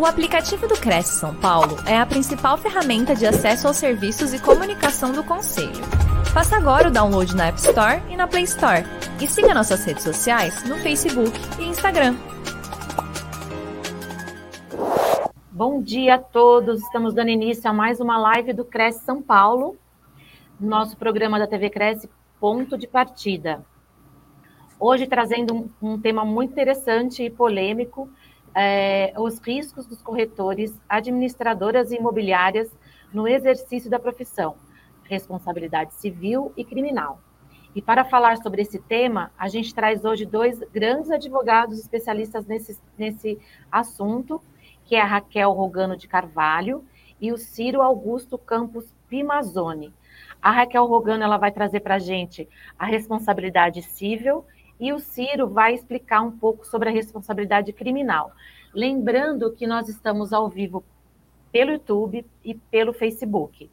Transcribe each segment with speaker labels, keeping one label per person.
Speaker 1: O aplicativo do Cresce São Paulo é a principal ferramenta de acesso aos serviços e comunicação do Conselho. Faça agora o download na App Store e na Play Store. E siga nossas redes sociais no Facebook e Instagram.
Speaker 2: Bom dia a todos. Estamos dando início a mais uma live do Cresce São Paulo, nosso programa da TV Cresce Ponto de Partida. Hoje trazendo um, tema muito interessante e polêmico, é, os riscos dos corretores, administradoras e imobiliárias no exercício da profissão, responsabilidade civil e criminal. E para falar sobre esse tema, a gente traz hoje dois grandes advogados especialistas nesse, nesse assunto, que é a Raquel Rogano de Carvalho e o Ciro Augusto Campos Pimazone. A Raquel Rogano ela vai trazer para a gente a responsabilidade civil e o Ciro vai explicar um pouco sobre a responsabilidade criminal. Lembrando que nós estamos ao vivo pelo YouTube e pelo Facebook.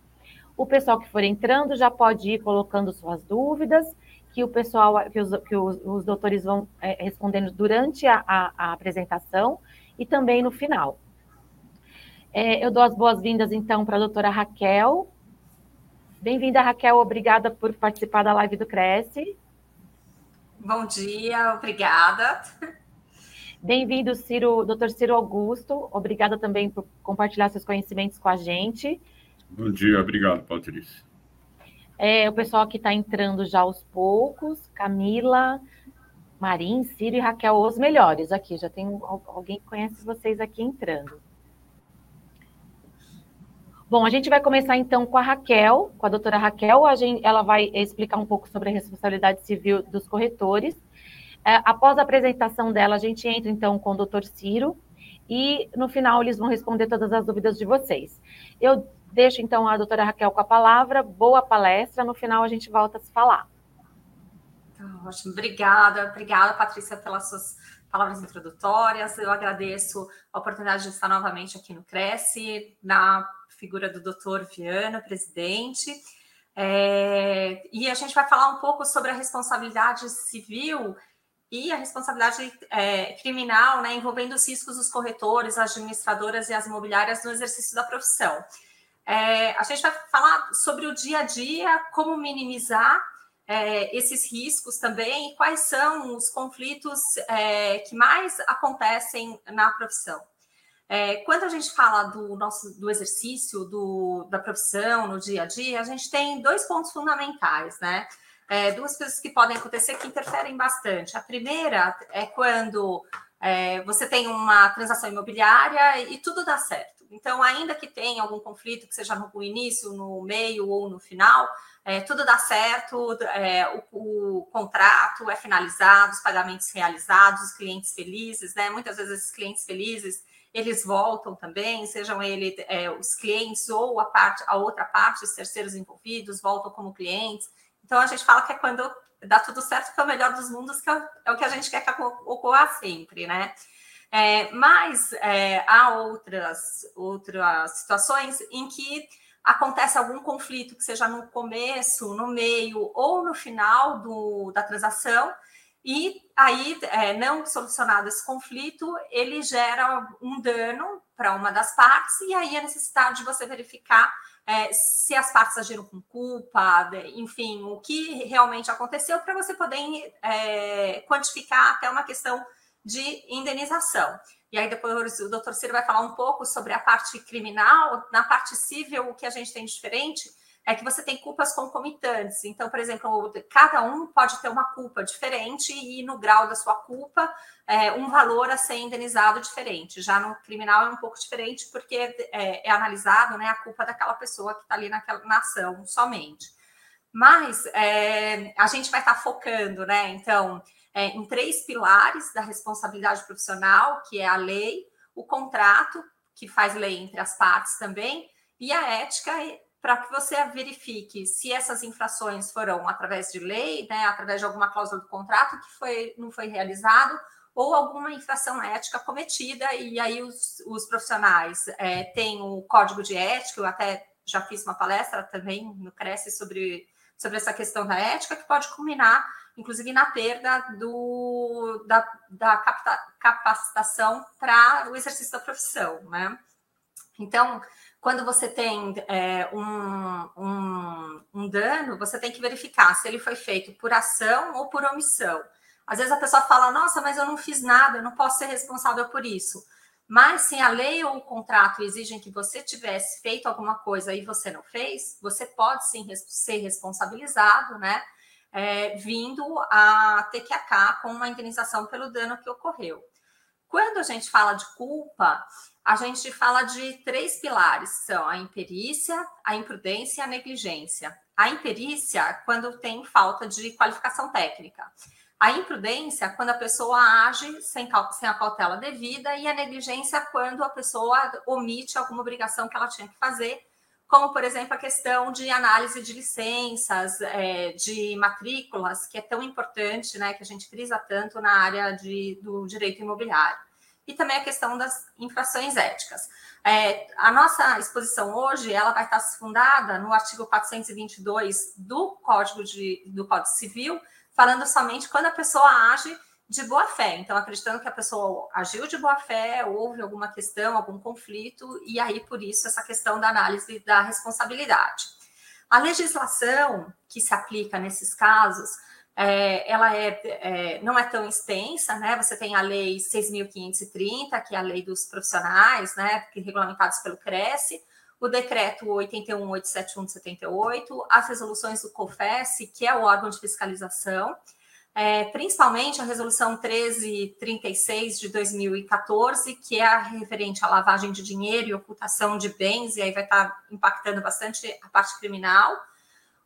Speaker 2: O pessoal que for entrando já pode ir colocando suas dúvidas, que o pessoal, que os, que os, os doutores vão é, respondendo durante a, a, a, apresentação e também no final. É, eu dou as boas-vindas, então, para a doutora Raquel. Bem-vinda, Raquel. Obrigada por participar da live do Cresce.
Speaker 3: Bom dia, obrigada.
Speaker 2: Bem-vindo, Ciro, doutor Ciro Augusto. Obrigada também por compartilhar seus conhecimentos com a gente.
Speaker 4: Bom dia, obrigado, Patrícia.
Speaker 2: É, o pessoal que está entrando já aos poucos, Camila, Marim, Ciro e Raquel, os melhores aqui. Já tem alguém que conhece vocês aqui entrando. Bom, a gente vai começar então com a Raquel, com a doutora Raquel. A gente, ela vai explicar um pouco sobre a responsabilidade civil dos corretores. É, após a apresentação dela, a gente entra então com o doutor Ciro e no final eles vão responder todas as dúvidas de vocês. Eu deixo então a doutora Raquel com a palavra. Boa palestra. No final a gente volta a se falar.
Speaker 3: Tá ótimo. Obrigada, obrigada, Patrícia, pelas suas palavras introdutórias. Eu agradeço a oportunidade de estar novamente aqui no Cresce, na figura do doutor Viana, presidente. É, e a gente vai falar um pouco sobre a responsabilidade civil e a responsabilidade é, criminal, né, envolvendo os riscos dos corretores, as administradoras e as imobiliárias no exercício da profissão. É, a gente vai falar sobre o dia a dia, como minimizar é, esses riscos também e quais são os conflitos é, que mais acontecem na profissão. É, quando a gente fala do nosso do exercício do, da profissão no dia a dia, a gente tem dois pontos fundamentais, né? É, duas coisas que podem acontecer que interferem bastante. A primeira é quando é, você tem uma transação imobiliária e tudo dá certo. Então, ainda que tenha algum conflito, que seja no início, no meio ou no final, é, tudo dá certo, é, o, o, contrato é finalizado, os pagamentos realizados, os clientes felizes, né? Muitas vezes esses clientes felizes eles voltam também, sejam ele é, os clientes ou a parte, a outra parte, os terceiros envolvidos, voltam como clientes. Então a gente fala que é quando dá tudo certo, que é o melhor dos mundos, que é, é o que a gente quer que ocorra sempre, né? É, mas é, há outras, outras situações em que acontece algum conflito, que seja no começo, no meio ou no final do, da transação, e aí, é, não solucionado esse conflito, ele gera um dano para uma das partes, e aí a necessidade de você verificar é, se as partes agiram com culpa, enfim, o que realmente aconteceu, para você poder é, quantificar até uma questão de indenização. E aí depois o doutor Ciro vai falar um pouco sobre a parte criminal, na parte civil, o que a gente tem diferente é que você tem culpas concomitantes. Então, por exemplo, cada um pode ter uma culpa diferente e no grau da sua culpa, é, um valor a ser indenizado diferente. Já no criminal é um pouco diferente porque é, é analisado né, a culpa daquela pessoa que está ali naquela nação somente. Mas é, a gente vai estar tá focando, né? Então, é, em três pilares da responsabilidade profissional, que é a lei, o contrato, que faz lei entre as partes também, e a ética para que você verifique se essas infrações foram através de lei, né, através de alguma cláusula do contrato que foi, não foi realizado, ou alguma infração ética cometida, e aí os, os profissionais é, têm o código de ética, eu até já fiz uma palestra também no Cresce sobre sobre essa questão da ética, que pode culminar, inclusive, na perda do, da, da capacitação para o exercício da profissão, né? Então, quando você tem é, um, um, um dano, você tem que verificar se ele foi feito por ação ou por omissão. Às vezes a pessoa fala, nossa, mas eu não fiz nada, eu não posso ser responsável por isso. Mas se a lei ou o contrato exigem que você tivesse feito alguma coisa e você não fez, você pode sim ser responsabilizado, né? É, vindo a ter que acabar com uma indenização pelo dano que ocorreu. Quando a gente fala de culpa, a gente fala de três pilares, são a imperícia, a imprudência e a negligência. A imperícia, quando tem falta de qualificação técnica. A imprudência, quando a pessoa age sem, sem a cautela devida, e a negligência, quando a pessoa omite alguma obrigação que ela tinha que fazer, como, por exemplo, a questão de análise de licenças, é, de matrículas, que é tão importante, né, que a gente frisa tanto na área de, do direito imobiliário. E também a questão das infrações éticas. É, a nossa exposição hoje, ela vai estar fundada no artigo 422 do Código, de, do Código Civil, falando somente quando a pessoa age de boa fé. Então, acreditando que a pessoa agiu de boa fé, houve alguma questão, algum conflito, e aí, por isso, essa questão da análise da responsabilidade. A legislação que se aplica nesses casos, é, ela é, é, não é tão extensa, né? Você tem a lei 6.530, que é a lei dos profissionais, né? Que regulamentados pelo Cresce, o decreto 81871 de 78, as resoluções do COFES, que é o órgão de fiscalização, é, principalmente a resolução 1336 de 2014, que é a referente à lavagem de dinheiro e ocultação de bens, e aí vai estar impactando bastante a parte criminal,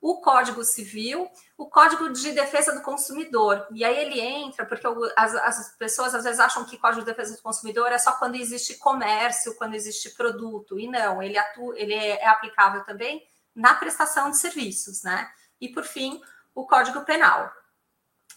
Speaker 3: o Código Civil, o Código de Defesa do Consumidor. E aí ele entra, porque as, as, pessoas às vezes acham que Código de Defesa do Consumidor é só quando existe comércio, quando existe produto. E não, ele, atua, ele é, é aplicável também na prestação de serviços, né? E por fim, o Código Penal.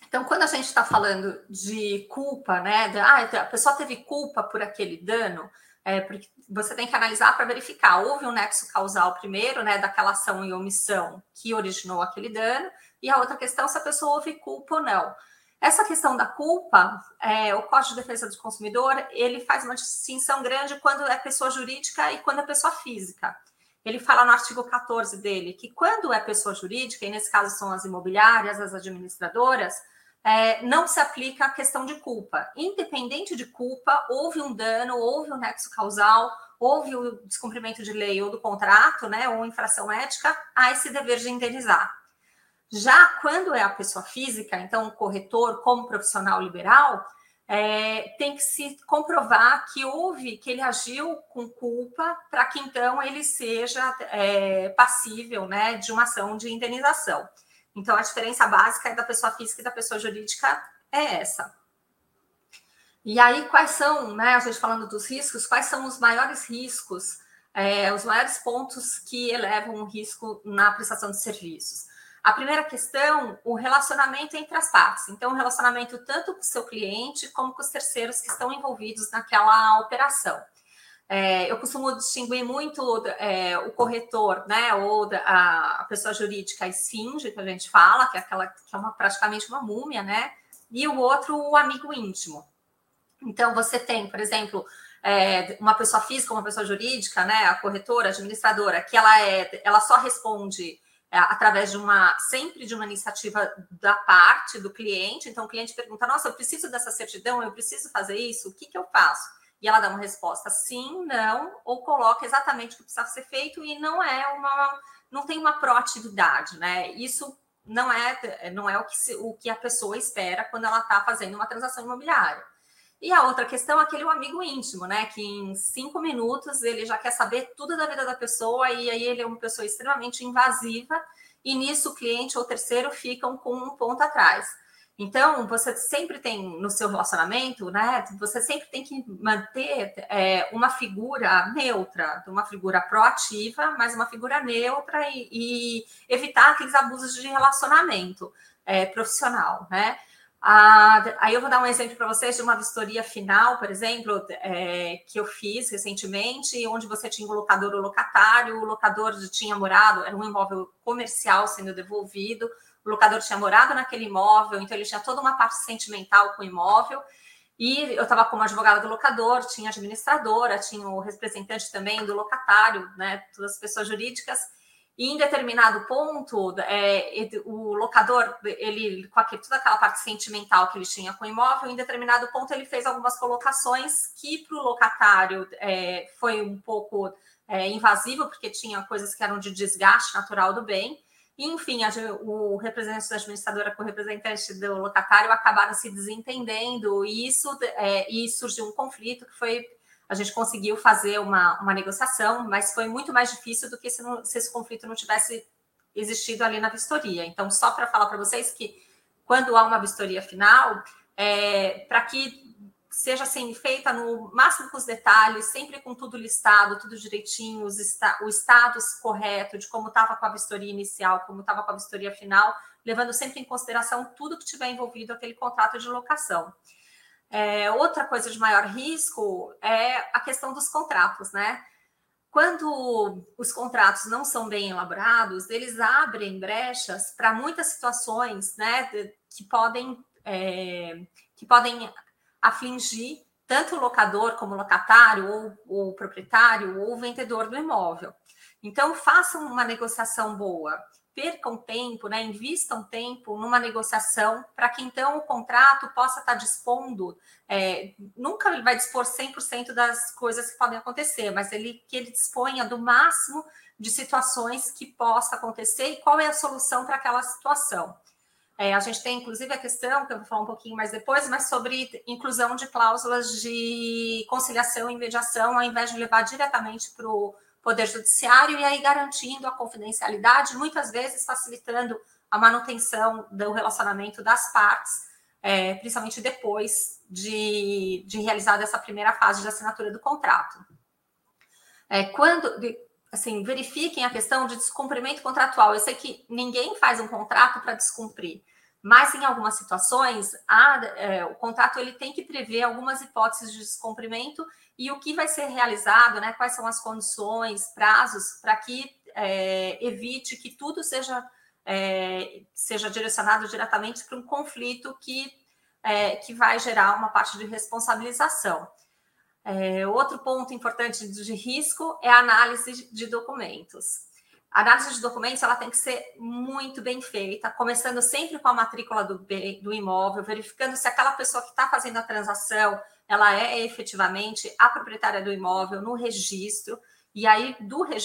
Speaker 3: Então, quando a gente está falando de culpa, né? De, ah, a pessoa teve culpa por aquele dano, é, porque você tem que analisar para verificar, houve um nexo causal primeiro, né, daquela ação e omissão que originou aquele dano, e a outra questão se a pessoa houve culpa ou não. Essa questão da culpa, é, o Código de Defesa do Consumidor, ele faz uma distinção grande quando é pessoa jurídica e quando é pessoa física. Ele fala no artigo 14 dele que quando é pessoa jurídica, e nesse caso são as imobiliárias, as administradoras, é, não se aplica a questão de culpa. Independente de culpa, houve um dano, houve um nexo causal, houve o descumprimento de lei ou do contrato, né, ou infração ética, há esse dever de indenizar. Já quando é a pessoa física, então o corretor como profissional liberal, é, tem que se comprovar que houve, que ele agiu com culpa, para que então ele seja é, passível né, de uma ação de indenização. Então, a diferença básica da pessoa física e da pessoa jurídica é essa. E aí, quais são, né, a gente falando dos riscos, quais são os maiores riscos, é, os maiores pontos que elevam o risco na prestação de serviços? A primeira questão, o relacionamento entre as partes. Então, o relacionamento tanto com o seu cliente como com os terceiros que estão envolvidos naquela operação. É, eu costumo distinguir muito é, o corretor, né, ou a, a, pessoa jurídica a esfinge, que a gente fala, que é aquela que é uma, praticamente uma múmia, né, e o outro, o amigo íntimo. Então, você tem, por exemplo, é, uma pessoa física, uma pessoa jurídica, né, a corretora, a administradora, que ela, é, ela só responde é, através de uma, sempre de uma iniciativa da parte do cliente. Então, o cliente pergunta, nossa, eu preciso dessa certidão, eu preciso fazer isso, o que, que eu faço? E ela dá uma resposta sim, não, ou coloca exatamente o que precisa ser feito e não é uma, não tem uma proatividade, né? Isso não é, não é o que, se, o que a pessoa espera quando ela está fazendo uma transação imobiliária. E a outra questão é aquele amigo íntimo, né? Que em cinco minutos ele já quer saber tudo da vida da pessoa e aí ele é uma pessoa extremamente invasiva e nisso o cliente ou terceiro ficam com um ponto atrás. Então, você sempre tem no seu relacionamento, né? Você sempre tem que manter é, uma figura neutra, uma figura proativa, mas uma figura neutra e, e evitar aqueles abusos de relacionamento é, profissional, né? Ah, aí eu vou dar um exemplo para vocês de uma vistoria final, por exemplo, é, que eu fiz recentemente, onde você tinha o locador ou locatário, o locador tinha morado, era um imóvel comercial sendo devolvido, o locador tinha morado naquele imóvel, então ele tinha toda uma parte sentimental com o imóvel, e eu estava como advogada do locador, tinha administradora, tinha o representante também do locatário, né, todas as pessoas jurídicas, e em determinado ponto, é, o locador, ele com aquele, toda aquela parte sentimental que ele tinha com o imóvel, em determinado ponto ele fez algumas colocações que para o locatário é, foi um pouco é, invasivo, porque tinha coisas que eram de desgaste natural do bem. Enfim, a, o representante da administradora com o representante do locatário acabaram se desentendendo, e isso é, e surgiu um conflito que foi a gente conseguiu fazer uma, uma negociação, mas foi muito mais difícil do que se, não, se esse conflito não tivesse existido ali na vistoria. Então, só para falar para vocês que quando há uma vistoria final, é, para que seja assim, feita no máximo com os detalhes, sempre com tudo listado, tudo direitinho, esta, o status correto de como estava com a vistoria inicial, como estava com a vistoria final, levando sempre em consideração tudo que tiver envolvido aquele contrato de locação. É, outra coisa de maior risco é a questão dos contratos, né? Quando os contratos não são bem elaborados, eles abrem brechas para muitas situações, né, que podem é, que podem afligir tanto o locador como o locatário, ou o proprietário, ou o vendedor do imóvel. Então, façam uma negociação boa percam tempo, né, invistam tempo numa negociação para que então o contrato possa estar dispondo, é, nunca ele vai dispor 100% das coisas que podem acontecer, mas ele que ele disponha do máximo de situações que possa acontecer e qual é a solução para aquela situação. É, a gente tem, inclusive, a questão, que eu vou falar um pouquinho mais depois, mas sobre inclusão de cláusulas de conciliação e mediação, ao invés de levar diretamente para o Poder Judiciário, e aí garantindo a confidencialidade, muitas vezes facilitando a manutenção do relacionamento das partes, é, principalmente depois de, de realizada essa primeira fase de assinatura do contrato. É, quando, assim, verifiquem a questão de descumprimento contratual. Eu sei que ninguém faz um contrato para descumprir, mas em algumas situações a, é, o contrato ele tem que prever algumas hipóteses de descumprimento e o que vai ser realizado, né? Quais são as condições, prazos, para que é, evite que tudo seja, é, seja direcionado diretamente para um conflito que, é, que vai gerar uma parte de responsabilização. É, outro ponto importante de risco é a análise de documentos. A análise de documentos ela tem que ser muito bem feita, começando sempre com a matrícula do, do imóvel, verificando se aquela pessoa que está fazendo a transação ela é efetivamente a proprietária do imóvel no registro, e aí do, reg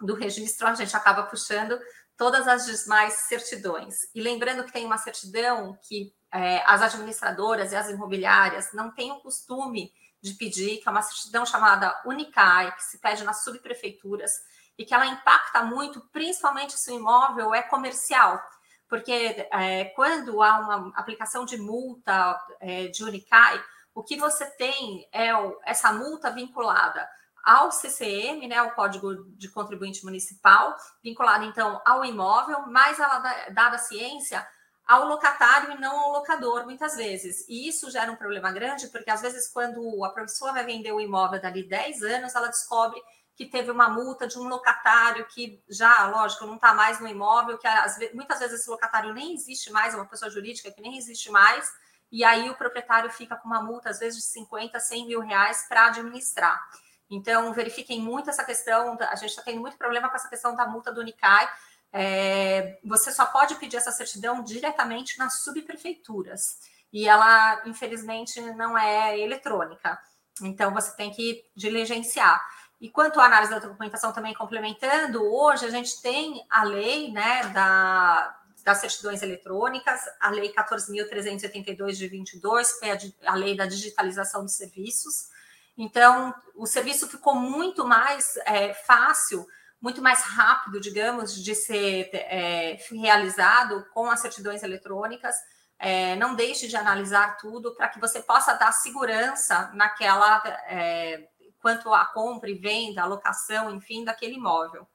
Speaker 3: do registro a gente acaba puxando todas as demais certidões. E lembrando que tem uma certidão que é, as administradoras e as imobiliárias não têm o costume de pedir, que é uma certidão chamada Unicai, que se pede nas subprefeituras, e que ela impacta muito, principalmente se o imóvel é comercial. Porque é, quando há uma aplicação de multa é, de Unicai, o que você tem é essa multa vinculada ao CCM, né, o Código de Contribuinte Municipal, vinculada então ao imóvel, mas ela dada a ciência ao locatário e não ao locador, muitas vezes. E isso gera um problema grande, porque às vezes, quando a pessoa vai vender o imóvel dali 10 anos, ela descobre que teve uma multa de um locatário que já, lógico, não está mais no imóvel, que muitas vezes esse locatário nem existe mais, é uma pessoa jurídica que nem existe mais, e aí o proprietário fica com uma multa, às vezes, de 50, 100 mil reais para administrar. Então, verifiquem muito essa questão, a gente está tendo muito problema com essa questão da multa do Unicai. É, você só pode pedir essa certidão diretamente nas subprefeituras, e ela, infelizmente, não é eletrônica. Então, você tem que diligenciar. E quanto à análise da documentação também complementando, hoje a gente tem a lei né, da, das certidões eletrônicas, a Lei 14.382 de 22, que é a, lei da digitalização dos serviços. Então, o serviço ficou muito mais é, fácil, muito mais rápido, digamos, de ser é, realizado com as certidões eletrônicas. É, não deixe de analisar tudo para que você possa dar segurança naquela é, quanto à compra e venda, alocação, enfim, daquele imóvel.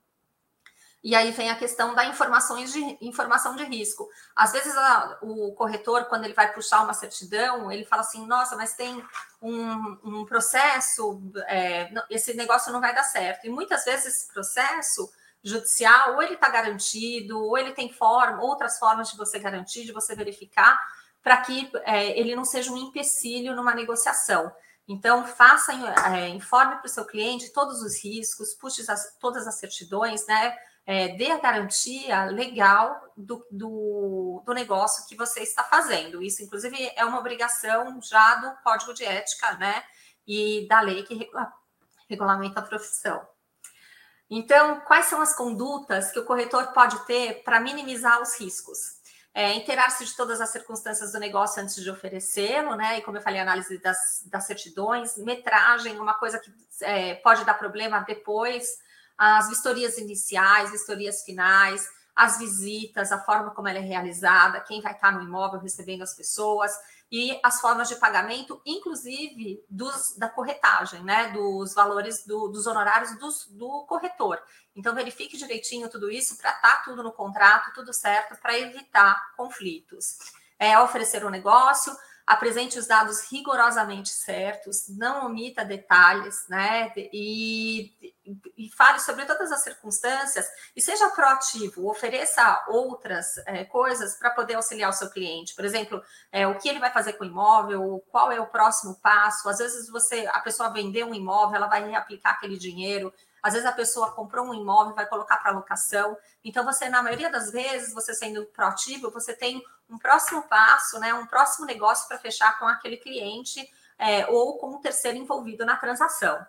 Speaker 3: E aí vem a questão da informações de, informação de risco. Às vezes a, o corretor, quando ele vai puxar uma certidão, ele fala assim, nossa, mas tem um, um processo, é, esse negócio não vai dar certo. E muitas vezes esse processo judicial, ou ele está garantido, ou ele tem forma, outras formas de você garantir, de você verificar, para que é, ele não seja um empecilho numa negociação. Então, faça, é, informe para o seu cliente todos os riscos, puxe as, todas as certidões, né? É, dê a garantia legal do, do, do, negócio que você está fazendo. Isso, inclusive, é uma obrigação já do Código de Ética, né? E da lei que regula, regulamenta a profissão. Então, quais são as condutas que o corretor pode ter para minimizar os riscos? É, Inteirar-se de todas as circunstâncias do negócio antes de oferecê-lo, né? E como eu falei, análise das, das certidões, metragem, uma coisa que é, pode dar problema depois, as vistorias iniciais, vistorias finais, as visitas, a forma como ela é realizada, quem vai estar no imóvel recebendo as pessoas e as formas de pagamento, inclusive dos, da corretagem, né? Dos valores do, dos honorários dos, do corretor. Então, verifique direitinho tudo isso para estar tá tudo no contrato, tudo certo, para evitar conflitos. É oferecer um negócio, apresente os dados rigorosamente certos, não omita detalhes, né? E, e fale sobre todas as circunstâncias e seja proativo, ofereça outras é, coisas para poder auxiliar o seu cliente. Por exemplo, é, o que ele vai fazer com o imóvel, qual é o próximo passo. Às vezes você, a pessoa vendeu um imóvel, ela vai reaplicar aquele dinheiro. Às vezes a pessoa comprou um imóvel, vai colocar para locação. Então, você, na maioria das vezes, você sendo proativo, você tem um próximo passo, né, um próximo negócio para fechar com aquele cliente é, ou com um terceiro envolvido na transação.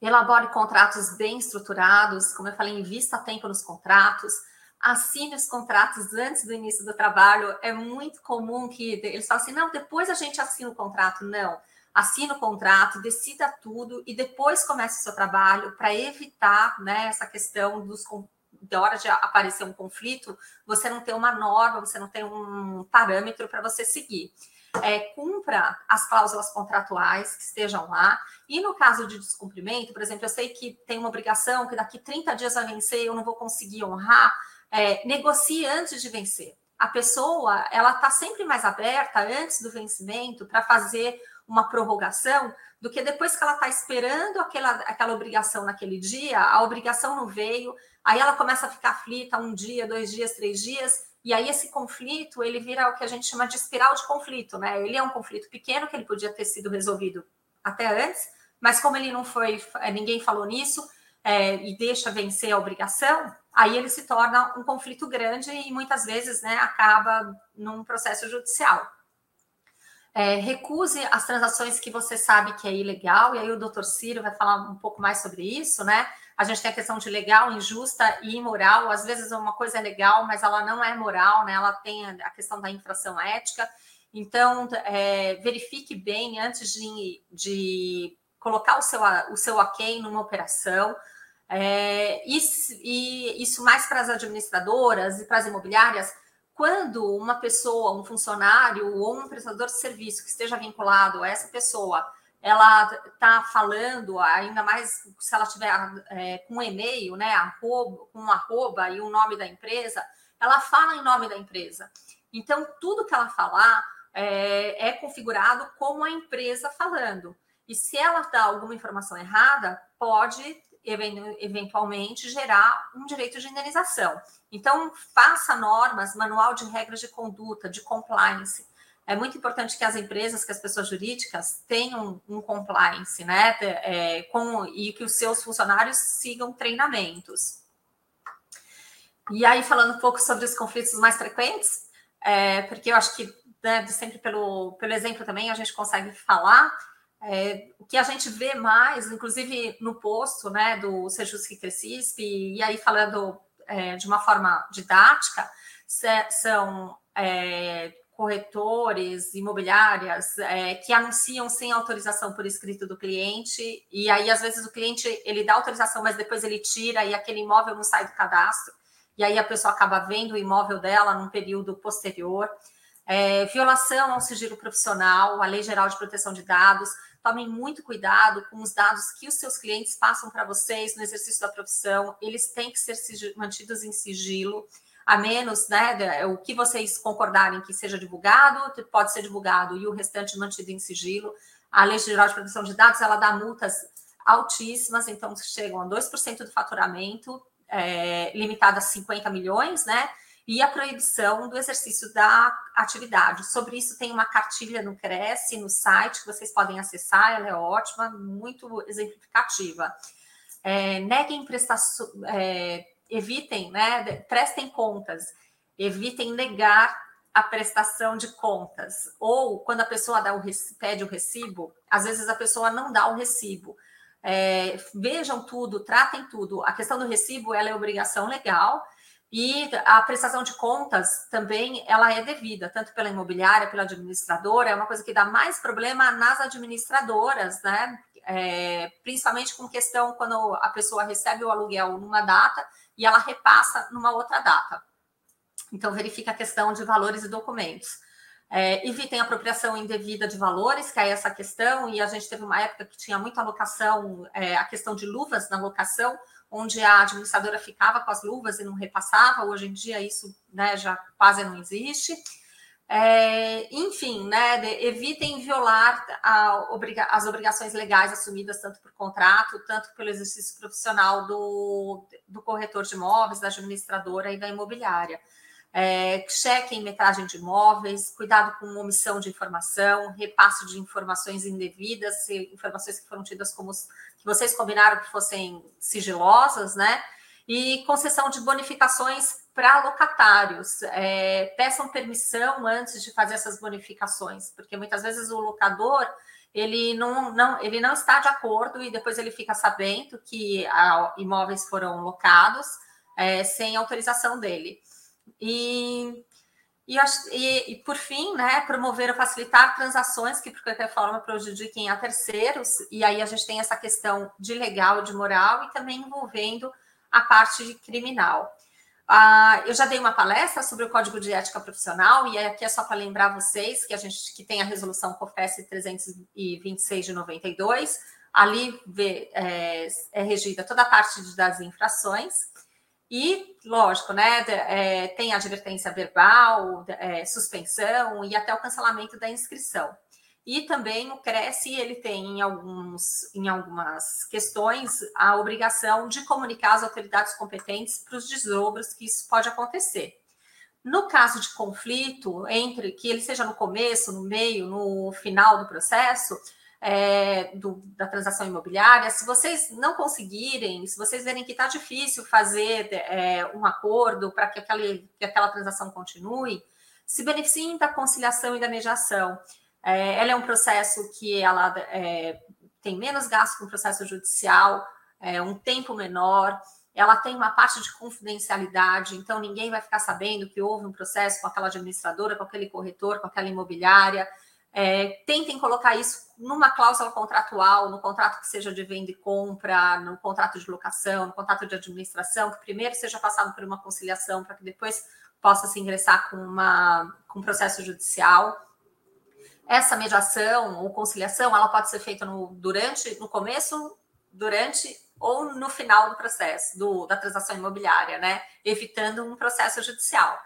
Speaker 3: Elabore contratos bem estruturados, como eu falei, invista tempo nos contratos, assine os contratos antes do início do trabalho. É muito comum que eles falam assim: não, depois a gente assina o contrato. Não, assina o contrato, decida tudo e depois comece o seu trabalho para evitar né, essa questão dos de hora de aparecer um conflito, você não tem uma norma, você não tem um parâmetro para você seguir. É, cumpra as cláusulas contratuais que estejam lá. E no caso de descumprimento, por exemplo, eu sei que tem uma obrigação que daqui 30 dias vai vencer, eu não vou conseguir honrar, é, negocie antes de vencer. A pessoa, ela está sempre mais aberta antes do vencimento para fazer uma prorrogação do que depois que ela está esperando aquela, aquela obrigação naquele dia, a obrigação não veio, aí ela começa a ficar aflita um dia, dois dias, três dias, e aí esse conflito, ele vira o que a gente chama de espiral de conflito, né? Ele é um conflito pequeno que ele podia ter sido resolvido até antes, mas como ele não foi, é, ninguém falou nisso, é, e deixa vencer a obrigação, aí ele se torna um conflito grande e muitas vezes né, acaba num processo judicial. É, recuse as transações que você sabe que é ilegal, e aí o doutor Ciro vai falar um pouco mais sobre isso, né? A gente tem a questão de legal, injusta e imoral. Às vezes uma coisa é legal, mas ela não é moral, né? Ela tem a questão da infração ética. Então, é, verifique bem antes de, de colocar o seu, o seu ok numa operação. É, e, e isso mais para as administradoras e para as imobiliárias, quando uma pessoa, um funcionário ou um prestador de serviço que esteja vinculado a essa pessoa, ela está falando, ainda mais se ela tiver é, com um e-mail, né, arroba, com um arroba e o nome da empresa, ela fala em nome da empresa. Então, tudo que ela falar é, é configurado como a empresa falando. E se ela dá alguma informação errada, pode eventualmente gerar um direito de indenização. Então, faça normas, manual de regras de conduta, de compliance. É muito importante que as empresas, que as pessoas jurídicas tenham um compliance, né? É, com, e que os seus funcionários sigam treinamentos. E aí, falando um pouco sobre os conflitos mais frequentes, é, porque eu acho que né, sempre pelo, pelo exemplo também a gente consegue falar. É, o que a gente vê mais, inclusive no posto né, do Sejus Crescisp, e aí falando é, de uma forma didática, são é, corretores, imobiliárias é, que anunciam sem autorização por escrito do cliente, e aí às vezes o cliente ele dá autorização, mas depois ele tira e aquele imóvel não sai do cadastro, e aí a pessoa acaba vendo o imóvel dela num período posterior. É, violação ao sigilo profissional, a Lei Geral de Proteção de Dados, tomem muito cuidado com os dados que os seus clientes passam para vocês no exercício da profissão, eles têm que ser mantidos em sigilo, a menos, né, o que vocês concordarem que seja divulgado, pode ser divulgado e o restante mantido em sigilo. A Lei Geral de Proteção de Dados, ela dá multas altíssimas, então chegam a 2% do faturamento, é, limitado a 50 milhões, né? E a proibição do exercício da atividade. Sobre isso tem uma cartilha no Cresce, no site, que vocês podem acessar, ela é ótima, muito exemplificativa. É, neguem prestações, é, evitem, né? Prestem contas, evitem negar a prestação de contas. Ou quando a pessoa dá o, pede o recibo, às vezes a pessoa não dá o recibo. É, vejam tudo, tratem tudo. A questão do recibo ela é obrigação legal e a prestação de contas também ela é devida, tanto pela imobiliária, pela administradora. É uma coisa que dá mais problema nas administradoras, né? É, principalmente com questão quando a pessoa recebe o aluguel numa data e ela repassa numa outra data. Então, verifica a questão de valores e documentos. É, evitem apropriação indevida de valores, que é essa questão, e a gente teve uma época que tinha muita alocação, é, a questão de luvas na locação, onde a administradora ficava com as luvas e não repassava, hoje em dia isso né, já quase não existe. É, enfim, né, evitem violar as obrigações legais assumidas tanto por contrato, tanto pelo exercício profissional do, do corretor de imóveis, da administradora e da imobiliária é, cheque em metragem de imóveis, cuidado com omissão de informação, repasse de informações indevidas, informações que foram tidas como que vocês combinaram que fossem sigilosas, né? E concessão de bonificações para locatários. É, peçam permissão antes de fazer essas bonificações, porque muitas vezes o locador ele não, não, ele não está de acordo e depois ele fica sabendo que a, imóveis foram locados é, sem autorização dele. E, e, e, por fim, né, promover ou facilitar transações que, por qualquer forma, prejudiquem a terceiros. E aí a gente tem essa questão de legal, de moral e também envolvendo a parte criminal. Ah, eu já dei uma palestra sobre o Código de Ética Profissional e aqui é só para lembrar vocês que a gente que tem a resolução COFES 326 de 92, ali vê, é, é regida toda a parte das infrações. E, lógico, né, é, tem advertência verbal, é, suspensão e até o cancelamento da inscrição. E também o Cresce, ele tem em, alguns, em algumas questões a obrigação de comunicar às autoridades competentes para os desdobros que isso pode acontecer. No caso de conflito, entre que ele seja no começo, no meio, no final do processo, é, do, da transação imobiliária, se vocês não conseguirem, se vocês verem que está difícil fazer é, um acordo para que, que aquela transação continue, se beneficiem da conciliação e da mediação. É, ela é um processo que ela é, tem menos gasto com o processo judicial, é, um tempo menor, ela tem uma parte de confidencialidade, então ninguém vai ficar sabendo que houve um processo com aquela administradora, com aquele corretor, com aquela imobiliária. É, tentem colocar isso numa cláusula contratual, no contrato que seja de venda e compra, no contrato de locação, no contrato de administração, que primeiro seja passado por uma conciliação para que depois possa se ingressar com, uma, com um processo judicial. Essa mediação ou conciliação, ela pode ser feita no, durante, no começo, durante ou no final do processo, do, da transação imobiliária, né? Evitando um processo judicial.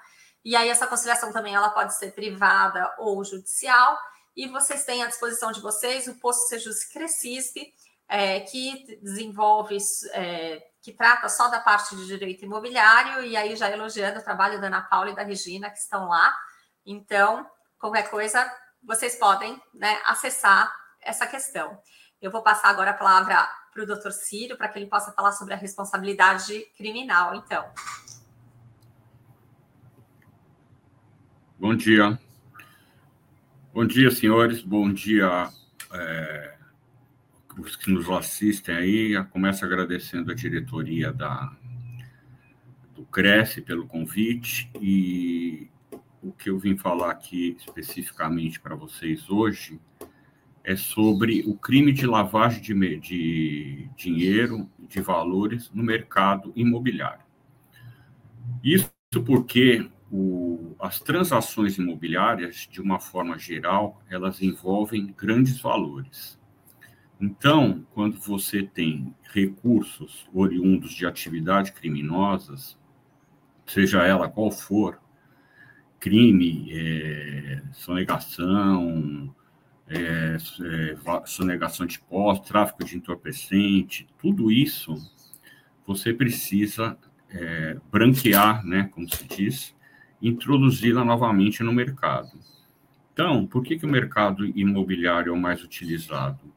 Speaker 3: E aí essa conciliação também ela pode ser privada ou judicial e vocês têm à disposição de vocês o posto Sejus Crescisp, é, que desenvolve, é, que trata só da parte de direito imobiliário, e aí já elogiando o trabalho da Ana Paula e da Regina, que estão lá. Então, qualquer coisa, vocês podem né, acessar essa questão. Eu vou passar agora a palavra para o doutor Círio, para que ele possa falar sobre a responsabilidade criminal, então.
Speaker 4: Bom dia. Bom dia, senhores. Bom dia, é, os que nos assistem aí. Começo agradecendo a diretoria da, do Cresce pelo convite e o que eu vim falar aqui especificamente para vocês hoje é sobre o crime de lavagem de, de dinheiro, de valores no mercado imobiliário. Isso porque o, as transações imobiliárias, de uma forma geral, elas envolvem grandes valores. Então, quando você tem recursos oriundos de atividades criminosas, seja ela qual for, crime, é, sonegação, é, é, sonegação de postos, tráfico de entorpecente, tudo isso você precisa é, branquear, né, como se diz, introduzi-la novamente no mercado. Então, por que, que o mercado imobiliário é o mais utilizado?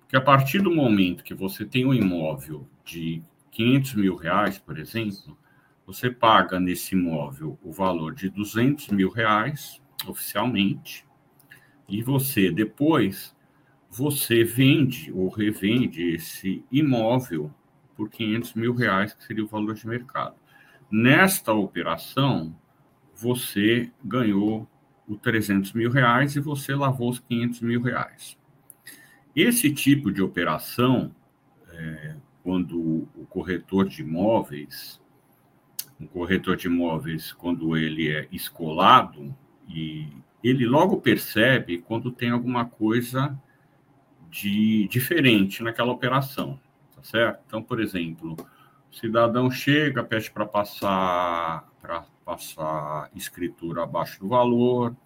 Speaker 4: Porque a partir do momento que você tem um imóvel de 500 mil reais, por exemplo, você paga nesse imóvel o valor de 200 mil reais, oficialmente, e você depois você vende ou revende esse imóvel por 500 mil reais, que seria o valor de mercado. Nesta operação, você ganhou o 300 mil reais e você lavou os 500 mil reais. Esse tipo de operação, é, quando o corretor de imóveis, um corretor de imóveis, quando ele é escolado, e ele logo percebe quando tem alguma coisa de diferente naquela operação, tá certo? Então, por exemplo, o cidadão chega, pede para passar para passar escritura abaixo do valor,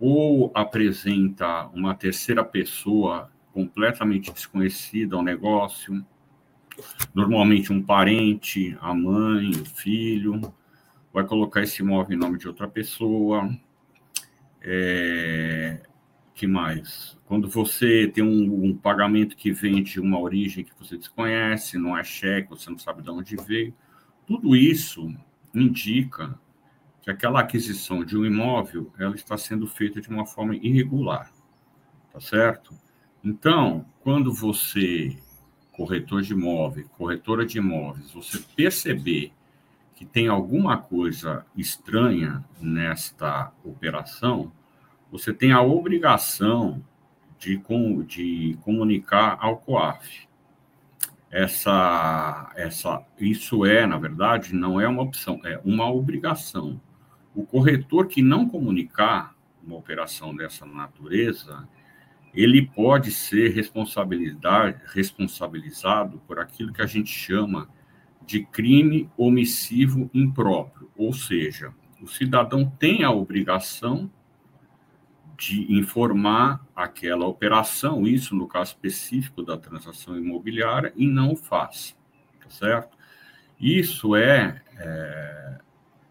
Speaker 4: ou apresenta uma terceira pessoa completamente desconhecida ao negócio, normalmente um parente, a mãe, o filho, vai colocar esse imóvel em nome de outra pessoa. É, que mais? Quando você tem um, um, pagamento que vem de uma origem que você desconhece, não é cheque, você não sabe de onde veio, tudo isso indica que aquela aquisição de um imóvel ela está sendo feita de uma forma irregular, tá certo? Então, quando você corretor de imóveis, corretora de imóveis, você perceber que tem alguma coisa estranha nesta operação, você tem a obrigação de, de comunicar ao COAF essa, essa, isso é, na verdade, não é uma opção, é uma obrigação. O corretor que não comunicar uma operação dessa natureza, ele pode ser responsabilizado por aquilo que a gente chama de crime omissivo impróprio, ou seja, o cidadão tem a obrigação de informar aquela operação, isso no caso específico da transação imobiliária, e não o faz, tá certo? Isso é, é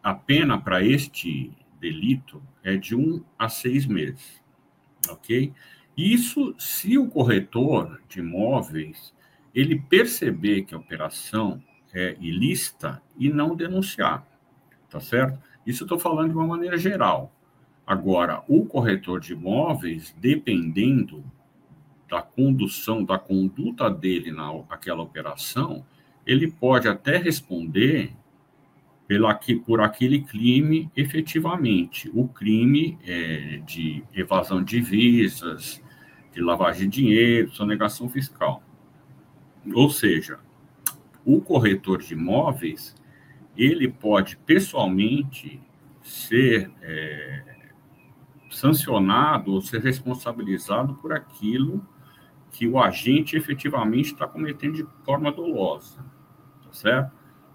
Speaker 4: a pena para este delito é de um a seis meses, ok? Isso se o corretor de imóveis ele perceber que a operação é ilícita e não denunciar, tá certo? Isso estou falando de uma maneira geral. Agora, o corretor de imóveis, dependendo da condução, da conduta dele naquela operação, ele pode até responder pela, por aquele crime efetivamente. O crime é de evasão de divisas, de lavagem de dinheiro, sonegação fiscal. Ou seja, o corretor de imóveis, ele pode pessoalmente ser é, sancionado ou ser responsabilizado por aquilo que o agente efetivamente está cometendo de forma dolosa, tá certo?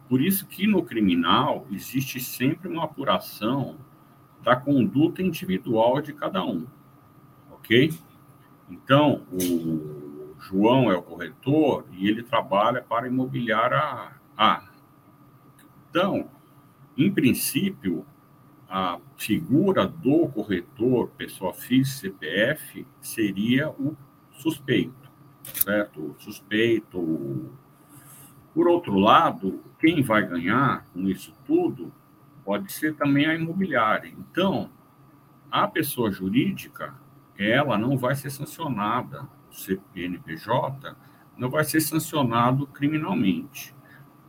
Speaker 4: Por isso que no criminal existe sempre uma apuração da conduta individual de cada um, ok? Então, o João é o corretor e ele trabalha para imobiliar a A. Então, em princípio, a figura do corretor, pessoa física, CPF, seria o suspeito, certo? O suspeito. Por outro lado, quem vai ganhar com isso tudo pode ser também a imobiliária. Então, a pessoa jurídica, ela não vai ser sancionada, o CPNPJ não vai ser sancionado criminalmente,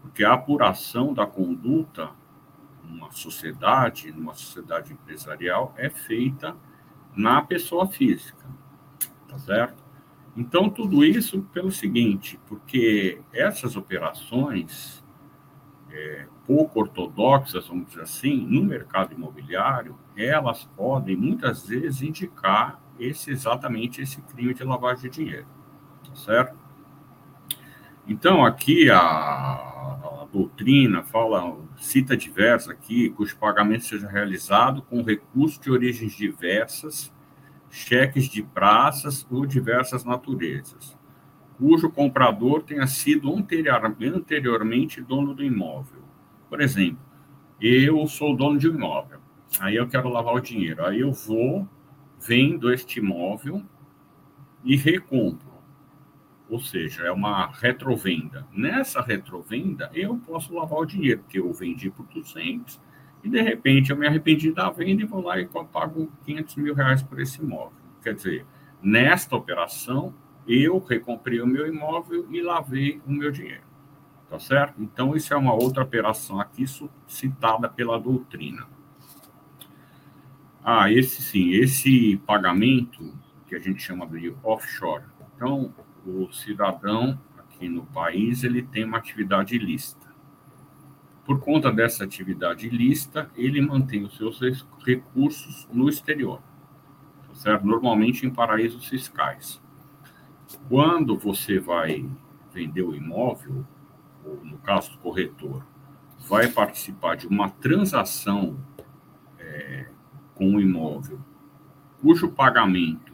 Speaker 4: porque a apuração da conduta numa sociedade, numa sociedade empresarial, é feita na pessoa física, tá certo? Então, tudo isso pelo seguinte, porque essas operações é, pouco ortodoxas, vamos dizer assim, no mercado imobiliário, elas podem muitas vezes indicar esse exatamente esse crime de lavagem de dinheiro, tá certo? Então, aqui a, a doutrina fala, cita diversas aqui, cujo pagamento seja realizado com recursos de origens diversas, cheques de praças ou diversas naturezas, cujo comprador tenha sido anteriormente dono do imóvel. Por exemplo, eu sou dono de um imóvel, aí eu quero lavar o dinheiro, aí eu vou, vendo este imóvel e recompro ou seja, é uma retrovenda. Nessa retrovenda, eu posso lavar o dinheiro, porque eu vendi por 200 e, de repente, eu me arrependi da venda e vou lá e pago 500 mil reais por esse imóvel. Quer dizer, nesta operação, eu recomprei o meu imóvel e lavei o meu dinheiro. Tá certo? Então, isso é uma outra operação aqui citada pela doutrina. Ah, esse sim, esse pagamento que a gente chama de offshore. Então, o cidadão aqui no país ele tem uma atividade ilícita. Por conta dessa atividade ilícita, ele mantém os seus recursos no exterior, tá certo? Normalmente em paraísos fiscais. Quando você vai vender o imóvel, ou no caso do corretor, vai participar de uma transação é, com o imóvel, cujo pagamento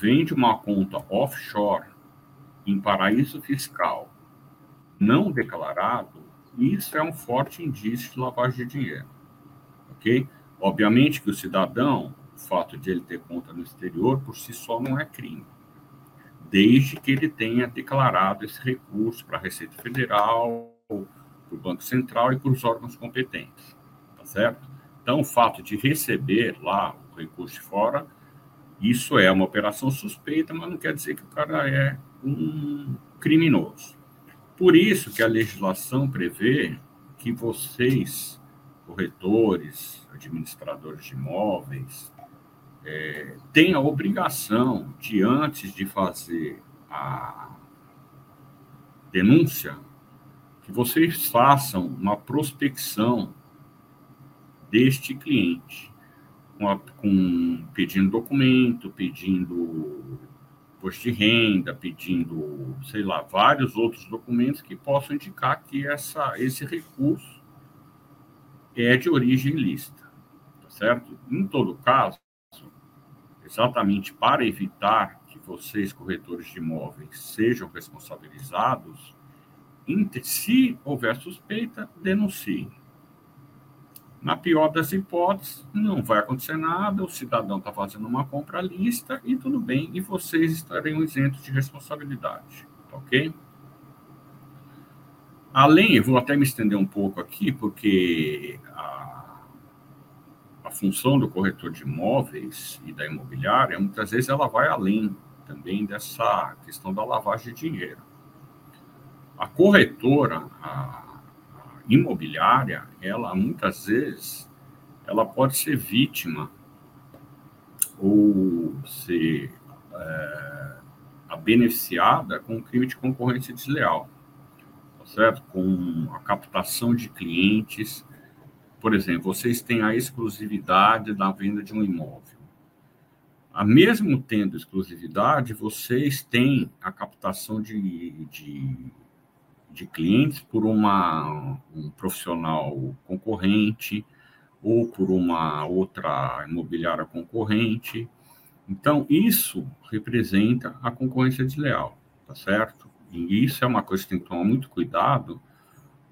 Speaker 4: vem de uma conta offshore em paraíso fiscal não declarado, isso é um forte indício de lavagem de dinheiro. Ok? Obviamente que o cidadão, o fato de ele ter conta no exterior, por si só não é crime, desde que ele tenha declarado esse recurso para a Receita Federal, para o Banco Central e para os órgãos competentes. Tá certo? Então, o fato de receber lá o recurso de fora isso é uma operação suspeita, mas não quer dizer que o cara é um criminoso. Por isso que a legislação prevê que vocês, corretores, administradores de imóveis, é, têm a obrigação de, antes de fazer a denúncia, que vocês façam uma prospecção deste cliente com, com pedindo documento, pedindo posto de renda, pedindo, sei lá, vários outros documentos que possam indicar que essa, esse recurso é de origem ilícita, tá certo? Em todo caso, exatamente para evitar que vocês, corretores de imóveis, sejam responsabilizados, se houver suspeita, denunciem. Na pior das hipóteses, não vai acontecer nada, o cidadão está fazendo uma compra lista e tudo bem, e vocês estarem isentos de responsabilidade, ok? Além, eu vou até me estender um pouco aqui, porque a, a função do corretor de imóveis e da imobiliária, muitas vezes ela vai além também dessa questão da lavagem de dinheiro. A corretora, a, imobiliária, ela muitas vezes ela pode ser vítima ou ser é, a beneficiada com o crime de concorrência desleal, tá certo? Com a captação de clientes. Por exemplo, vocês têm a exclusividade da venda de um imóvel. A mesmo tendo exclusividade, vocês têm a captação de, de de clientes por uma, um profissional concorrente ou por uma outra imobiliária concorrente. Então, isso representa a concorrência desleal, tá certo? E isso é uma coisa que tem que tomar muito cuidado,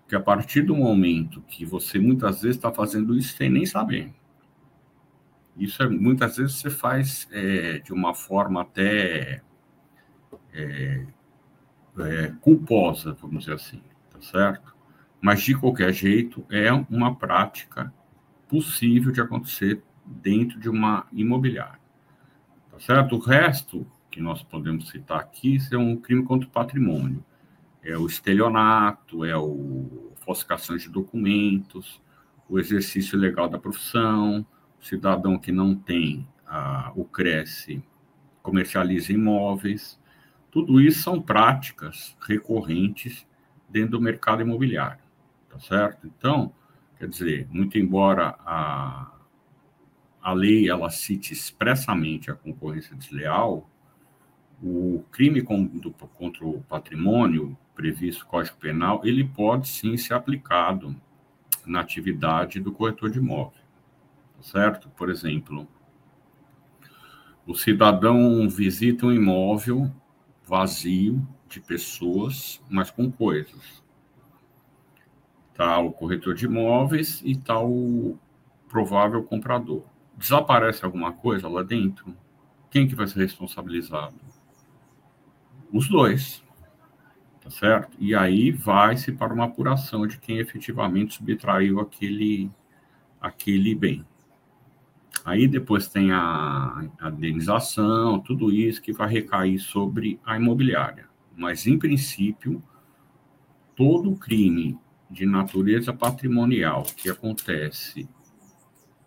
Speaker 4: que a partir do momento que você muitas vezes está fazendo isso sem nem saber, isso é, muitas vezes você faz é, de uma forma até é, é, culposa, vamos dizer assim, tá certo? Mas, de qualquer jeito, é uma prática possível de acontecer dentro de uma imobiliária, tá certo? O resto que nós podemos citar aqui é um crime contra o patrimônio. É o estelionato, é o falsificação de documentos, o exercício ilegal da profissão, o cidadão que não tem a, o Cresce comercializa imóveis, tudo isso são práticas recorrentes dentro do mercado imobiliário, tá certo? Então, quer dizer, muito embora a, a lei ela cite expressamente a concorrência desleal, o crime contra o patrimônio previsto no Código Penal, ele pode sim ser aplicado na atividade do corretor de imóvel, tá certo? Por exemplo, o cidadão visita um imóvel vazio de pessoas, mas com coisas. Está o corretor de imóveis e está o provável comprador. Desaparece alguma coisa lá dentro? Quem que vai ser responsabilizado? Os dois. Tá certo? E aí vai-se para uma apuração de quem efetivamente subtraiu aquele, aquele bem. Aí depois tem a, indenização, tudo isso que vai recair sobre a imobiliária. Mas, em princípio, todo crime de natureza patrimonial que acontece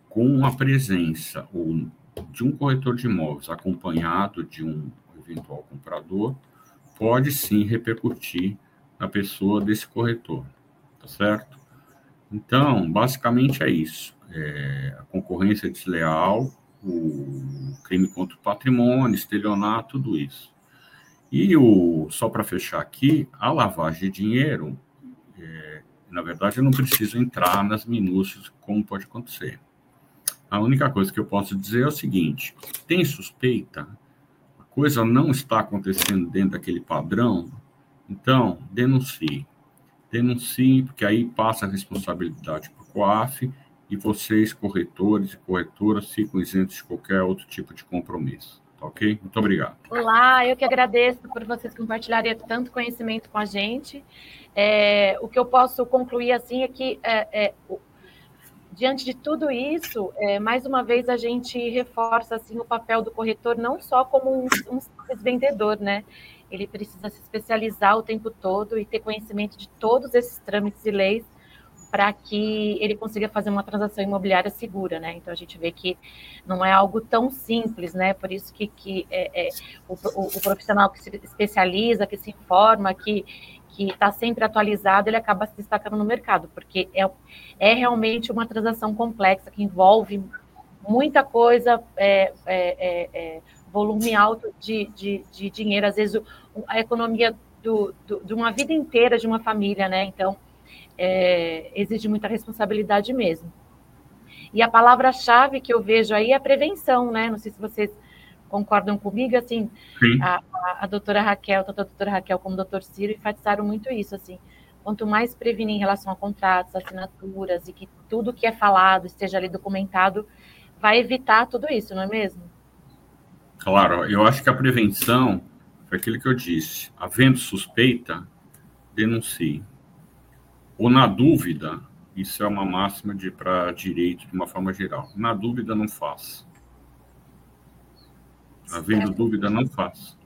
Speaker 4: com a presença ou de um corretor de imóveis acompanhado de um eventual comprador pode sim repercutir na pessoa desse corretor, tá certo? Então, basicamente é isso. É, a concorrência desleal, o crime contra o patrimônio, estelionato, tudo isso. E o, só para fechar aqui, a lavagem de dinheiro, é, na verdade, eu não preciso entrar nas minúcias como pode acontecer. A única coisa que eu posso dizer é o seguinte: tem suspeita, a coisa não está acontecendo dentro daquele padrão, então denuncie. Denuncie, porque aí passa a responsabilidade para o COAF e vocês, corretores e corretoras, ficam isentos de qualquer outro tipo de compromisso. Tá ok? Muito obrigado.
Speaker 2: Olá, eu que agradeço por vocês compartilharem tanto conhecimento com a gente. É, o que eu posso concluir assim é que é, é, diante de tudo isso, é, mais uma vez a gente reforça assim o papel do corretor não só como um, um vendedor, né? Ele precisa se especializar o tempo todo e ter conhecimento de todos esses trâmites e leis para que ele consiga fazer uma transação imobiliária segura, né? Então a gente vê que não é algo tão simples, né? Por isso que, que é, é, o, o, o, profissional que se especializa, que se informa, que que está sempre atualizado, ele acaba se destacando no mercado, porque é, é realmente uma transação complexa que envolve muita coisa, é, é, é, é volume alto de, de, de, dinheiro, às vezes a economia do, do, de uma vida inteira de uma família, né? Então, é, exige muita responsabilidade mesmo. E a palavra-chave que eu vejo aí é a prevenção, né? Não sei se vocês concordam comigo, assim, a, a, a, doutora Raquel, tanto a doutora Raquel como o doutor Ciro enfatizaram muito isso, assim, quanto mais prevenir em relação a contratos, assinaturas, e que tudo que é falado esteja ali documentado, vai evitar tudo isso, não é mesmo?
Speaker 4: Claro, eu acho que a prevenção foi aquilo que eu disse, havendo suspeita, denuncie. Ou na dúvida, isso é uma máxima de para direito de uma forma geral. Na dúvida, não faça. Havendo dúvida, não faça.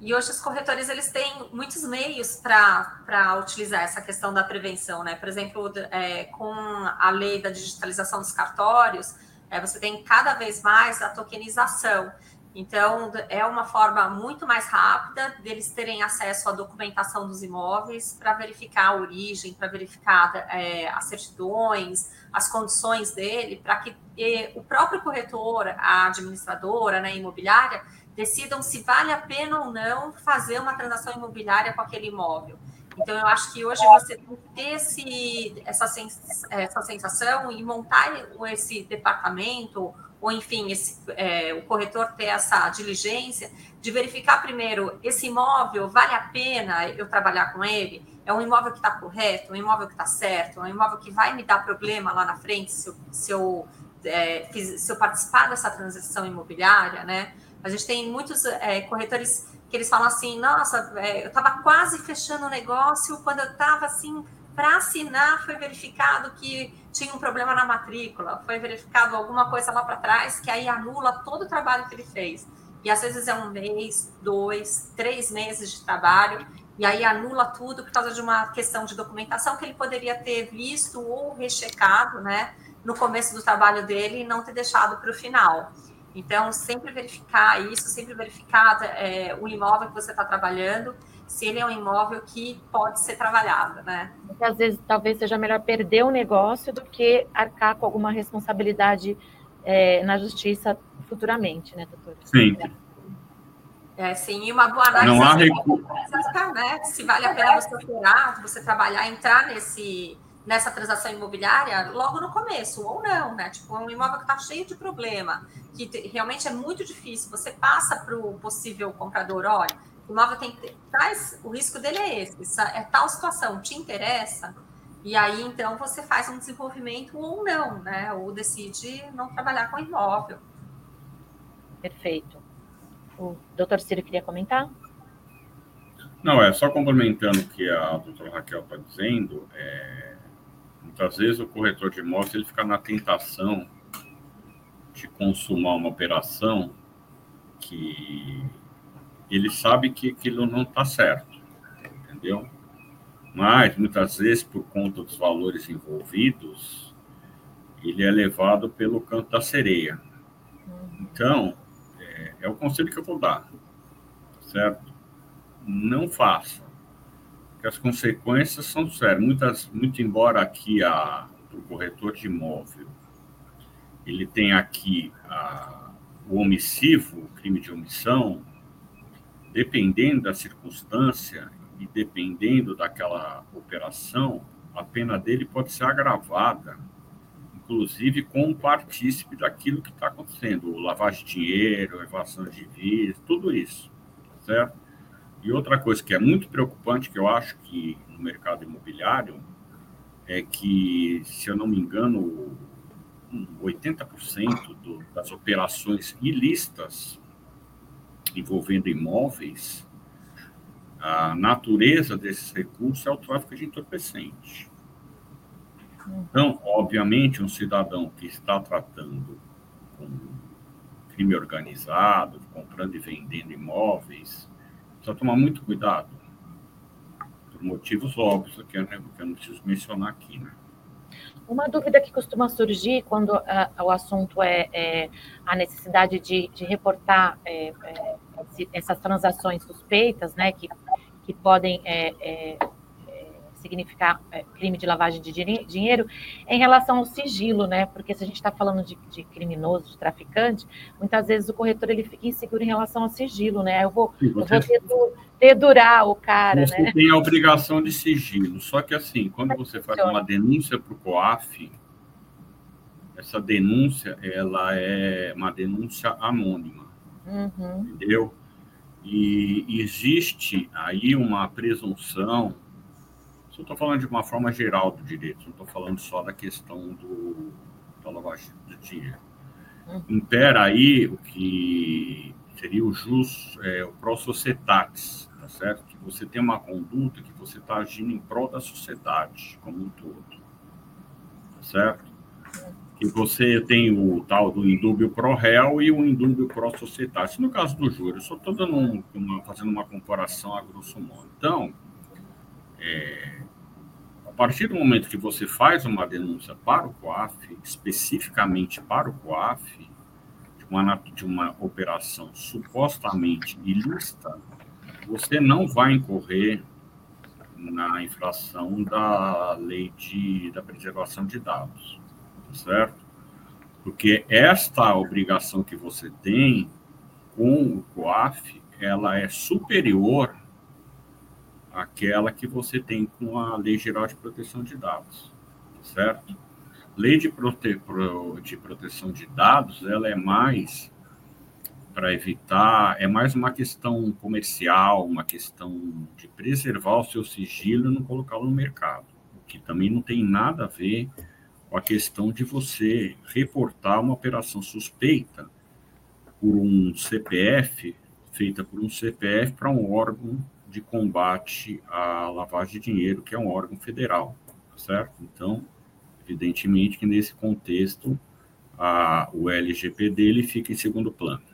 Speaker 3: E hoje os corretores eles têm muitos meios para utilizar essa questão da prevenção, né? Por exemplo, é, com a lei da digitalização dos cartórios, é, você tem cada vez mais a tokenização. Então, é uma forma muito mais rápida deles terem acesso à documentação dos imóveis para verificar a origem, para verificar é, as certidões, as condições dele, para que e, o próprio corretor, a administradora, né, imobiliária, decidam se vale a pena ou não fazer uma transação imobiliária com aquele imóvel. Então, eu acho que hoje você tem que ter esse, essa, sens, essa sensação e montar esse departamento ou enfim, esse, é, o corretor ter essa diligência de verificar primeiro esse imóvel vale a pena eu trabalhar com ele? É um imóvel que está correto, um imóvel que está certo, um imóvel que vai me dar problema lá na frente se eu, se eu, é, fiz, se eu participar dessa transação imobiliária, né? A gente tem muitos é, corretores que eles falam assim, nossa, é, eu estava quase fechando o negócio quando eu estava assim para assinar foi verificado que tinha um problema na matrícula, foi verificado alguma coisa lá para trás que aí anula todo o trabalho que ele fez. E às vezes é um mês, dois, três meses de trabalho, e aí anula tudo por causa de uma questão de documentação que ele poderia ter visto ou rechecado, né, no começo do trabalho dele e não ter deixado para o final. Então, sempre verificar isso, sempre verificar é, o imóvel que você está trabalhando se ele é um imóvel que pode ser trabalhado, né?
Speaker 2: Às vezes talvez seja melhor perder o negócio do que arcar com alguma responsabilidade é, na justiça futuramente, né, doutor?
Speaker 4: Sempre.
Speaker 3: É, sim, e uma boa análise
Speaker 4: não há
Speaker 3: recurso. né? Se vale a pena você operar, você trabalhar, entrar nesse, nessa transação imobiliária logo no começo, ou não, né? Tipo, um imóvel que está cheio de problema, que realmente é muito difícil. Você passa para o possível comprador, olha, imóvel tem traz, o risco dele é esse, é tal situação, te interessa? E aí, então, você faz um desenvolvimento ou não, né? Ou decide não trabalhar com imóvel.
Speaker 2: Perfeito. O doutor Ciro queria comentar?
Speaker 4: Não, é só complementando o que a doutora Raquel está dizendo, é, muitas vezes o corretor de imóveis ele fica na tentação de consumar uma operação que ele sabe que aquilo não está certo, entendeu? Mas, muitas vezes, por conta dos valores envolvidos, ele é levado pelo canto da sereia. Então, é, é o conselho que eu vou dar, certo? Não faça, porque as consequências são sérias. Muitas, muito embora aqui a, o corretor de imóvel ele tem aqui a, o omissivo, o crime de omissão, dependendo da circunstância e dependendo daquela operação, a pena dele pode ser agravada inclusive como partícipe daquilo que está acontecendo, lavagem de dinheiro, evasão de divisas, tudo isso, certo? E outra coisa que é muito preocupante, que eu acho que no mercado imobiliário, é que, se eu não me engano, 80% do, das operações ilícitas envolvendo imóveis, a natureza desses recursos é o tráfico de entorpecente. Então, obviamente, um cidadão que está tratando com crime organizado, comprando e vendendo imóveis, precisa tomar muito cuidado, por motivos óbvios que eu, não preciso mencionar aqui, né?
Speaker 2: Uma dúvida que costuma surgir quando uh, o assunto é, é, a necessidade de, de reportar é, é essas transações suspeitas, né, que, que podem é, é, significar é, crime de lavagem de dinheiro, em relação ao sigilo, né? Porque se a gente está falando de, de, criminoso, de traficante, muitas vezes o corretor ele fica inseguro em relação ao sigilo, né? Eu vou, eu vou dedurar o cara,
Speaker 4: você
Speaker 2: né?
Speaker 4: tem a obrigação de sigilo, só que assim, quando você faz uma denúncia para o COAF, essa denúncia, ela é uma denúncia anônima, uhum. entendeu? E existe aí uma presunção eu estou falando de uma forma geral do direito, não estou falando só da questão do, da lavagem de dinheiro. Uhum. Impera aí o que seria o jus, é, o pro societatis, tá certo? Que você tem uma conduta que você está agindo em prol da sociedade como um todo, tá certo? Que você tem o tal do indúbio pro réu e o indúbio pro societatis. No caso do júri, eu só estou um, fazendo uma comparação a grosso modo. Então, é, partir do momento que você faz uma denúncia para o COAF, especificamente para o COAF, de uma, de uma operação supostamente ilícita, você não vai incorrer na infração da lei de, da preservação de dados, certo? Porque esta obrigação que você tem com o COAF, ela é superior aquela que você tem com a Lei Geral de Proteção de Dados, certo? Lei de, prote... de proteção de dados, ela é mais para evitar, é mais uma questão comercial, uma questão de preservar o seu sigilo e não colocá-lo no mercado, o que também não tem nada a ver com a questão de você reportar uma operação suspeita por um CPF, feita por um CPF para um órgão de combate à lavagem de dinheiro, que é um órgão federal, certo? Então, evidentemente que nesse contexto, a, o LGPD ele fica em segundo plano.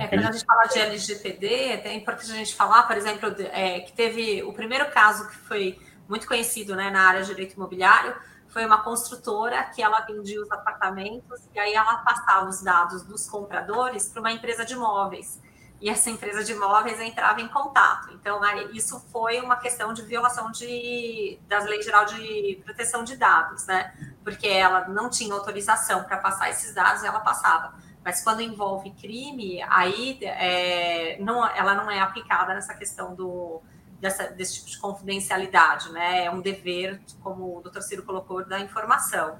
Speaker 3: É, quando a gente fala de LGPD, é importante a gente falar, por exemplo, é, que teve o primeiro caso que foi muito conhecido né, na área de direito imobiliário, foi uma construtora que ela vendia os apartamentos e aí ela passava os dados dos compradores para uma empresa de imóveis e essa empresa de imóveis entrava em contato. Então, isso foi uma questão de violação de, das leis geral de proteção de dados, né? Porque ela não tinha autorização para passar esses dados, ela passava Mas quando envolve crime, aí é, não, ela não é aplicada nessa questão do, dessa, desse tipo de confidencialidade, né? É um dever, como o doutor Ciro colocou, da informação.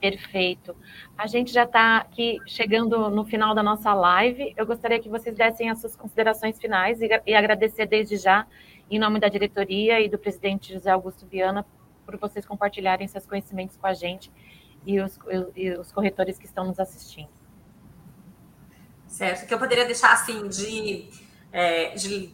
Speaker 2: Perfeito. A gente já está aqui chegando no final da nossa live. Eu gostaria que vocês dessem as suas considerações finais e, e agradecer desde já, em nome da diretoria e do presidente José Augusto Viana, por vocês compartilharem seus conhecimentos com a gente e os, e os corretores que estão nos assistindo.
Speaker 3: Certo, que eu poderia deixar assim de é, de,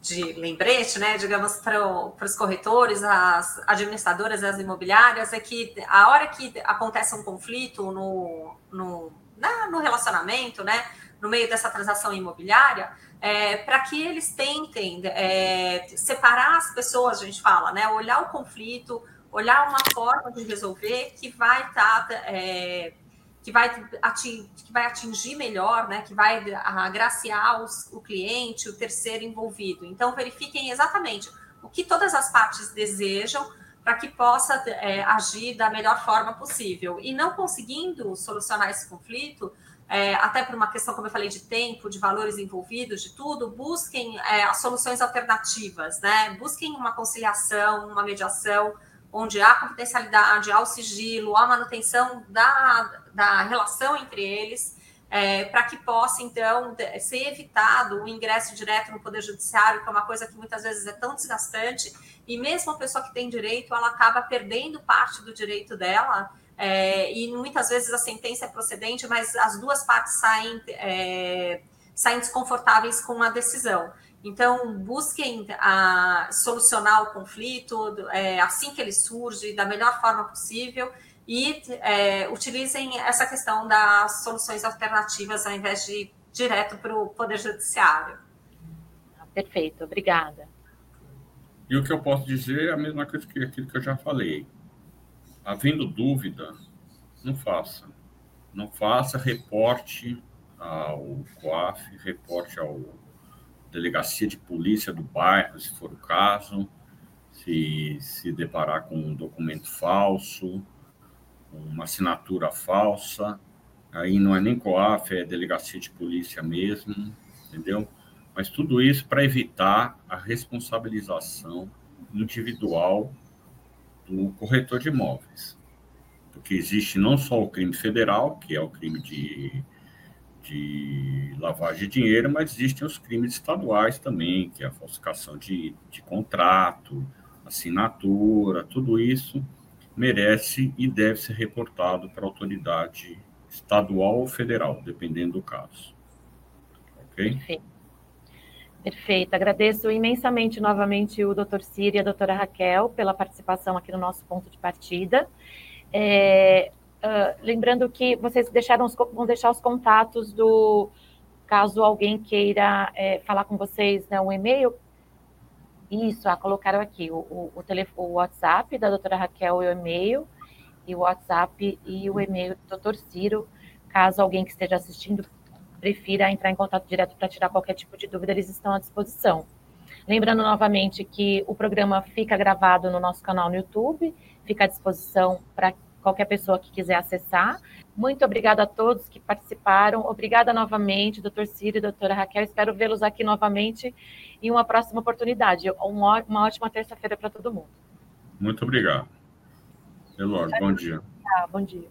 Speaker 3: de, lembrete, né, digamos, para os corretores, as administradoras, as imobiliárias, é que a hora que acontece um conflito no, no, na, no relacionamento, né, no meio dessa transação imobiliária, é, para que eles tentem é, separar as pessoas, a gente fala, né, olhar o conflito, olhar uma forma de resolver que vai estar tá, é, que vai atingir, que vai atingir melhor, né, que vai agraciar os, o cliente, o terceiro envolvido. Então, verifiquem exatamente o que todas as partes desejam para que possa é, agir da melhor forma possível. E não conseguindo solucionar esse conflito, é, até por uma questão, como eu falei, de tempo, de valores envolvidos, de tudo, busquem é, soluções alternativas, né? Busquem uma conciliação, uma mediação, onde há confidencialidade, há o sigilo, há manutenção da, da relação entre eles, é, para que possa, então, ser evitado o ingresso direto no Poder Judiciário, que é uma coisa que muitas vezes é tão desgastante, e mesmo a pessoa que tem direito, ela acaba perdendo parte do direito dela, é, e muitas vezes a sentença é procedente, mas as duas partes saem, é, saem desconfortáveis com a decisão. Então, busquem a, solucionar o conflito é, assim que ele surge, da melhor forma possível, e é, utilizem essa questão das soluções alternativas ao invés de ir direto para o Poder Judiciário.
Speaker 2: Perfeito, obrigada.
Speaker 4: E o que eu posso dizer é a mesma coisa que aquilo que eu já falei. Havendo dúvida, não faça. Não faça, reporte ao COAF, reporte ao delegacia de polícia do bairro, se for o caso, se se deparar com um documento falso, uma assinatura falsa, aí não é nem COAF, é delegacia de polícia mesmo, entendeu? Mas tudo isso para evitar a responsabilização individual do corretor de imóveis. Porque existe não só o crime federal, que é o crime de de lavagem de dinheiro, mas existem os crimes estaduais também, que é a falsificação de, de contrato, assinatura, tudo isso merece e deve ser reportado para a autoridade estadual ou federal, dependendo do caso. Ok?
Speaker 2: Perfeito. Perfeito. Agradeço imensamente novamente o doutor Ciro e a doutora Raquel pela participação aqui no nosso ponto de partida. É, Uh, lembrando que vocês deixaram os, vão deixar os contatos do caso alguém queira é, falar com vocês, né, um e-mail. Isso, ah, colocaram aqui o, o, o, telefone, o WhatsApp da doutora Raquel e o e-mail, e o WhatsApp e o e-mail do doutor Ciro, caso alguém que esteja assistindo prefira entrar em contato direto para tirar qualquer tipo de dúvida, eles estão à disposição. Lembrando novamente que o programa fica gravado no nosso canal no YouTube, fica à disposição para qualquer pessoa que quiser acessar. Muito obrigada a todos que participaram. Obrigada novamente, doutor Ciro e doutora Raquel. Espero vê-los aqui novamente em uma próxima oportunidade. Uma, uma ótima terça-feira para todo mundo.
Speaker 4: Muito obrigado. Elor, bom dia.
Speaker 2: Ah, bom dia.